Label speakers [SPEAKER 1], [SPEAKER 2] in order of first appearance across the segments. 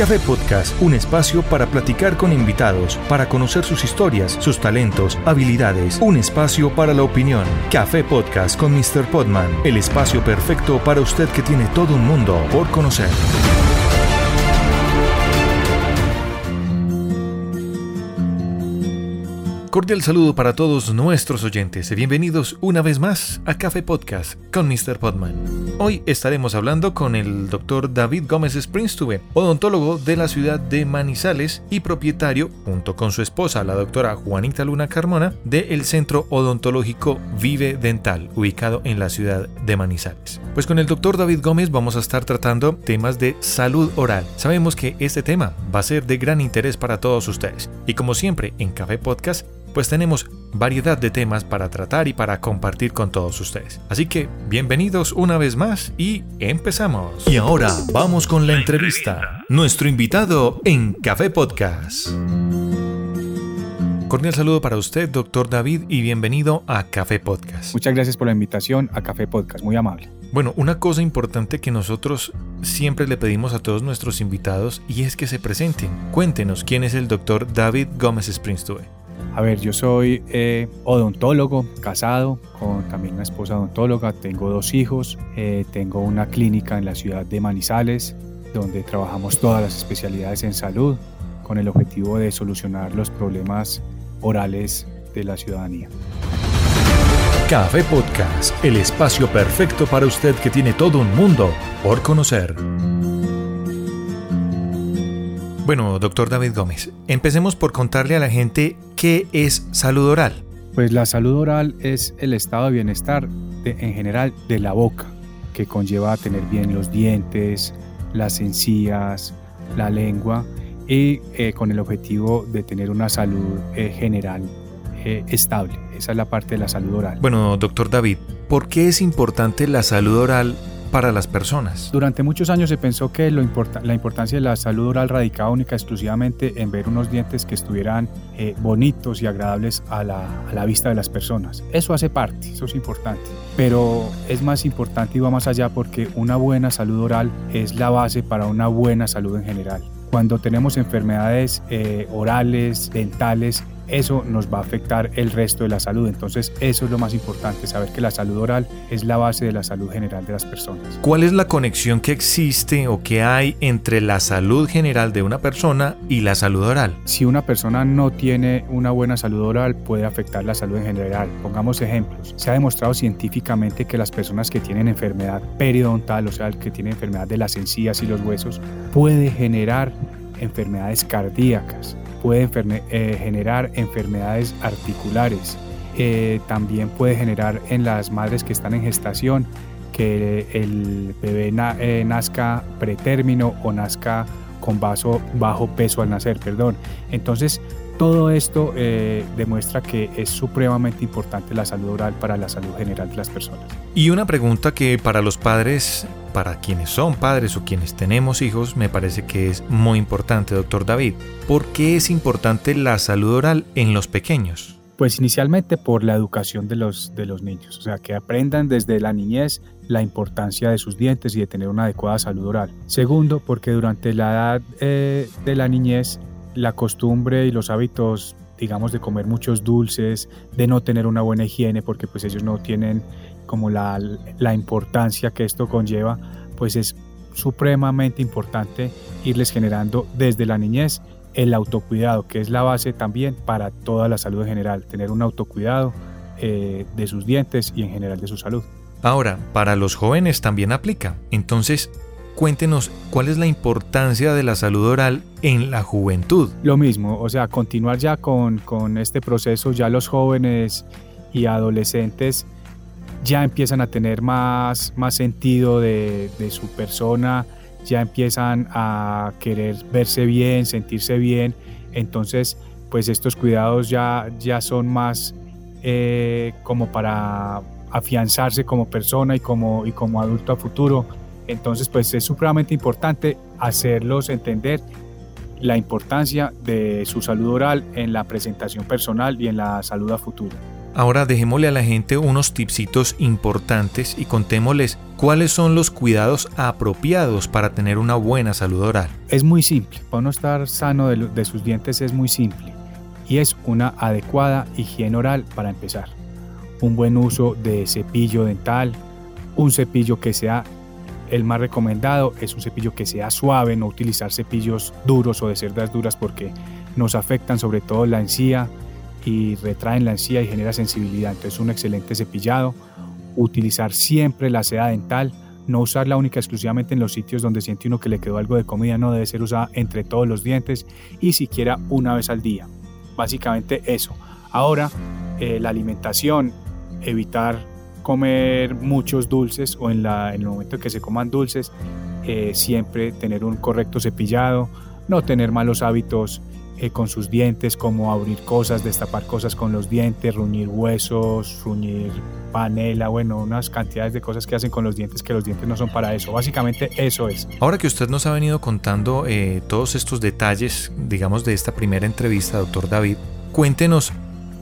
[SPEAKER 1] Café Podcast, un espacio para platicar con invitados, para conocer sus historias, sus talentos, habilidades, un espacio para la opinión. Café Podcast con Mr. Podman, el espacio perfecto para usted que tiene todo un mundo por conocer. Cordial saludo para todos nuestros oyentes. Bienvenidos una vez más a Café Podcast con Mr. Podman. Hoy estaremos hablando con el doctor David Gómez Springstube, odontólogo de la ciudad de Manizales y propietario, junto con su esposa, la doctora Juanita Luna Carmona, del Centro Odontológico Vive Dental, ubicado en la ciudad de Manizales. Pues con el doctor David Gómez vamos a estar tratando temas de salud oral. Sabemos que este tema va a ser de gran interés para todos ustedes. Y como siempre, en Café Podcast pues tenemos variedad de temas para tratar y para compartir con todos ustedes. Así que bienvenidos una vez más y empezamos. Y ahora vamos con la entrevista. Nuestro invitado en Café Podcast. Cordial saludo para usted, doctor David, y bienvenido a Café Podcast.
[SPEAKER 2] Muchas gracias por la invitación a Café Podcast, muy amable.
[SPEAKER 1] Bueno, una cosa importante que nosotros siempre le pedimos a todos nuestros invitados y es que se presenten. Cuéntenos quién es el doctor David Gómez Springstube.
[SPEAKER 2] A ver, yo soy eh, odontólogo, casado, con también una esposa odontóloga, tengo dos hijos, eh, tengo una clínica en la ciudad de Manizales, donde trabajamos todas las especialidades en salud, con el objetivo de solucionar los problemas orales de la ciudadanía.
[SPEAKER 1] Café Podcast, el espacio perfecto para usted que tiene todo un mundo por conocer. Bueno, doctor David Gómez, empecemos por contarle a la gente qué es salud oral.
[SPEAKER 2] Pues la salud oral es el estado de bienestar en general de la boca, que conlleva a tener bien los dientes, las encías, la lengua y eh, con el objetivo de tener una salud eh, general eh, estable. Esa es la parte de la salud oral.
[SPEAKER 1] Bueno, doctor David, ¿por qué es importante la salud oral para las personas.
[SPEAKER 2] Durante muchos años se pensó que lo la importancia de la salud oral radicaba única exclusivamente en ver unos dientes que estuvieran eh, bonitos y agradables a la, a la vista de las personas. Eso hace parte, eso es importante. Pero es más importante y va más allá porque una buena salud oral es la base para una buena salud en general. Cuando tenemos enfermedades eh, orales, dentales, eso nos va a afectar el resto de la salud. Entonces eso es lo más importante, saber que la salud oral es la base de la salud general de las personas.
[SPEAKER 1] ¿Cuál es la conexión que existe o que hay entre la salud general de una persona y la salud oral?
[SPEAKER 2] Si una persona no tiene una buena salud oral puede afectar la salud en general. Pongamos ejemplos. Se ha demostrado científicamente que las personas que tienen enfermedad periodontal, o sea, que tienen enfermedad de las encías y los huesos, puede generar enfermedades cardíacas puede eh, generar enfermedades articulares. Eh, también puede generar en las madres que están en gestación que el bebé eh, nazca pretérmino o nazca con vaso, bajo peso al nacer, perdón. Entonces, todo esto demuestra que es supremamente importante la salud oral para la salud general de las personas.
[SPEAKER 1] Y una pregunta que para los padres para quienes son padres o quienes tenemos hijos, me parece que es muy importante, doctor David. ¿Por qué es importante la salud oral en los pequeños?
[SPEAKER 2] Pues inicialmente por la educación de los, de los niños, o sea, que aprendan desde la niñez la importancia de sus dientes y de tener una adecuada salud oral. Segundo, porque durante la edad eh, de la niñez, la costumbre y los hábitos digamos, de comer muchos dulces, de no tener una buena higiene, porque pues ellos no tienen como la, la importancia que esto conlleva, pues es supremamente importante irles generando desde la niñez el autocuidado, que es la base también para toda la salud en general, tener un autocuidado eh, de sus dientes y en general de su salud.
[SPEAKER 1] Ahora, para los jóvenes también aplica. Entonces, cuéntenos cuál es la importancia de la salud oral en la juventud.
[SPEAKER 2] Lo mismo, o sea, continuar ya con, con este proceso, ya los jóvenes y adolescentes ya empiezan a tener más, más sentido de, su persona, ya empiezan a querer verse bien, sentirse bien. Entonces, pues estos cuidados ya, ya son más eh, como para afianzarse como persona y como, y como adulto a futuro. Entonces, pues es supremamente importante hacerlos entender la importancia de su salud oral en la presentación personal y en la salud a futuro.
[SPEAKER 1] Ahora dejémosle a la gente unos tipsitos importantes y contémosles cuáles son los cuidados apropiados para tener una buena salud oral.
[SPEAKER 2] Es muy simple, para no estar sano de, de sus dientes es muy simple y es una adecuada higiene oral para empezar. Un buen uso de cepillo dental, un cepillo que sea el más recomendado es un cepillo que sea suave, no utilizar cepillos duros o de cerdas duras porque nos afectan sobre todo la encía y retraen la encía y genera sensibilidad. Entonces un excelente cepillado, utilizar siempre la seda dental, no usarla única exclusivamente en los sitios donde siente uno que le quedó algo de comida, no debe ser usada entre todos los dientes y siquiera una vez al día. Básicamente eso. Ahora, eh, la alimentación, evitar comer muchos dulces o en, la, en el momento que se coman dulces, eh, siempre tener un correcto cepillado, no tener malos hábitos eh, con sus dientes, como abrir cosas, destapar cosas con los dientes, ruñir huesos, ruñir panela, bueno, unas cantidades de cosas que hacen con los dientes que los dientes no son para eso. Básicamente eso es.
[SPEAKER 1] Ahora que usted nos ha venido contando eh, todos estos detalles, digamos, de esta primera entrevista, doctor David, cuéntenos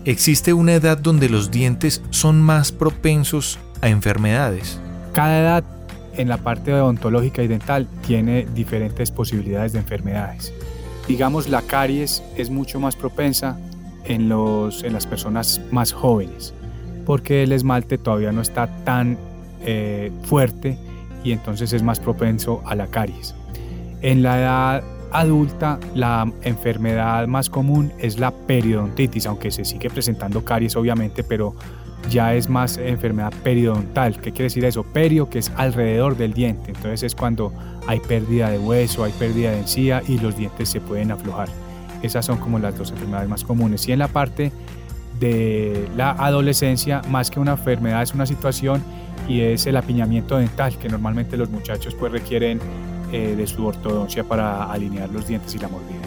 [SPEAKER 1] ¿Existe una edad donde los dientes son más propensos a enfermedades?
[SPEAKER 2] Cada edad en la parte odontológica y dental tiene diferentes posibilidades de enfermedades. Digamos, la caries es mucho más propensa en, los, en las personas más jóvenes, porque el esmalte todavía no está tan eh, fuerte y entonces es más propenso a la caries. En la edad adulta, la enfermedad más común es la periodontitis, aunque se sigue presentando caries obviamente, pero ya es más enfermedad periodontal. ¿Qué quiere decir eso? Perio, que es alrededor del diente. Entonces es cuando hay pérdida de hueso, hay pérdida de encía y los dientes se pueden aflojar. Esas son como las dos enfermedades más comunes. Y en la parte de la adolescencia, más que una enfermedad, es una situación y es el apiñamiento dental, que normalmente los muchachos pues requieren eh, de su ortodoncia para alinear los dientes y la mordida.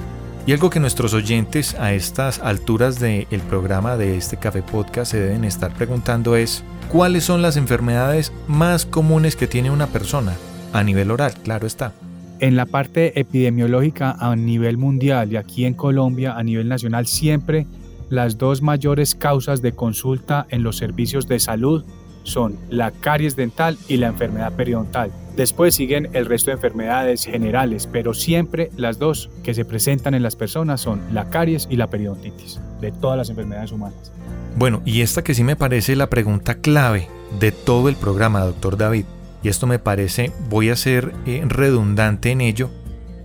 [SPEAKER 1] Y algo que nuestros oyentes a estas alturas del programa de este Café Podcast se deben estar preguntando es, ¿cuáles son las enfermedades más comunes que tiene una persona? A nivel oral, claro está.
[SPEAKER 2] En la parte epidemiológica a nivel mundial y aquí en Colombia a nivel nacional, siempre las dos mayores causas de consulta en los servicios de salud son la caries dental y la enfermedad periodontal. Después siguen el resto de enfermedades generales, pero siempre las dos que se presentan en las personas son la caries y la periodontitis, de todas las enfermedades humanas.
[SPEAKER 1] Bueno, y esta que sí me parece la pregunta clave de todo el programa, doctor David, y esto me parece, voy a ser eh, redundante en ello,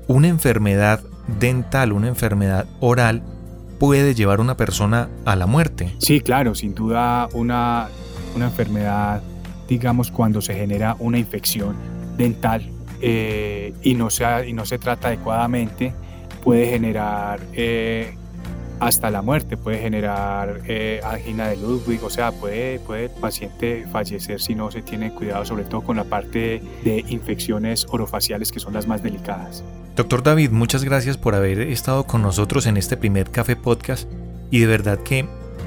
[SPEAKER 1] una enfermedad dental, una enfermedad oral, puede llevar a una persona a la muerte.
[SPEAKER 2] Sí, claro, sin duda una, una enfermedad, digamos, cuando se genera una infección dental eh, y, no se, y no se trata adecuadamente, puede generar eh, hasta la muerte, puede generar eh, angina de Ludwig, o sea, puede, puede el paciente fallecer si no se tiene cuidado, sobre todo con la parte de infecciones orofaciales que son las más delicadas.
[SPEAKER 1] Doctor David, muchas gracias por haber estado con nosotros en este primer Café Podcast y de verdad que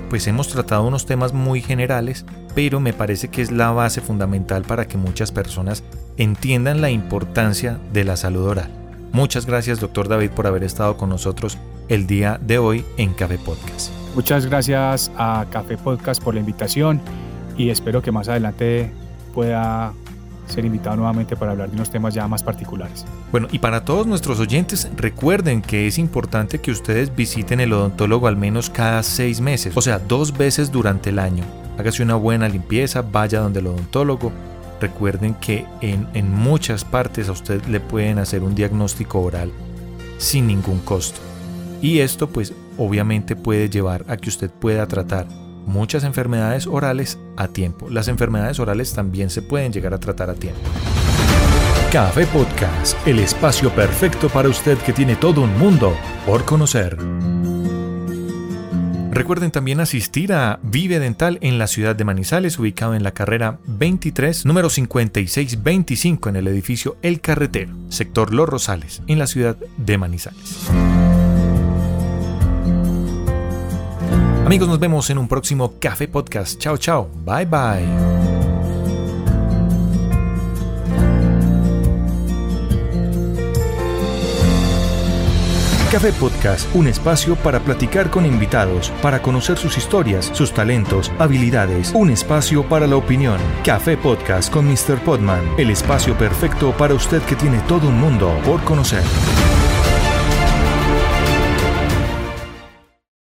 [SPEAKER 1] pues hemos tratado unos temas muy generales, pero me parece que es la base fundamental para que muchas personas entiendan la importancia de la salud oral. Muchas gracias, doctor David, por haber estado con nosotros el día de hoy en Café Podcast.
[SPEAKER 2] Muchas gracias a Café Podcast por la invitación y espero que más adelante pueda ser invitado nuevamente para hablar de unos temas ya más particulares.
[SPEAKER 1] Bueno, y para todos nuestros oyentes, recuerden que es importante que ustedes visiten el odontólogo al menos cada seis meses, o sea, dos veces durante el año. Hágase una buena limpieza, vaya donde el odontólogo. Recuerden que en, en muchas partes a usted le pueden hacer un diagnóstico oral sin ningún costo. Y esto pues obviamente puede llevar a que usted pueda tratar muchas enfermedades orales a tiempo. Las enfermedades orales también se pueden llegar a tratar a tiempo. Café Podcast, el espacio perfecto para usted que tiene todo un mundo por conocer. Recuerden también asistir a Vive Dental en la ciudad de Manizales, ubicado en la carrera 23, número 5625 en el edificio El Carretero, sector Los Rosales, en la ciudad de Manizales. Amigos, nos vemos en un próximo Café Podcast. Chao, chao. Bye, bye. Café Podcast, un espacio para platicar con invitados, para conocer sus historias, sus talentos, habilidades, un espacio para la opinión. Café Podcast con Mr. Podman, el espacio perfecto para usted que tiene todo un mundo por conocer.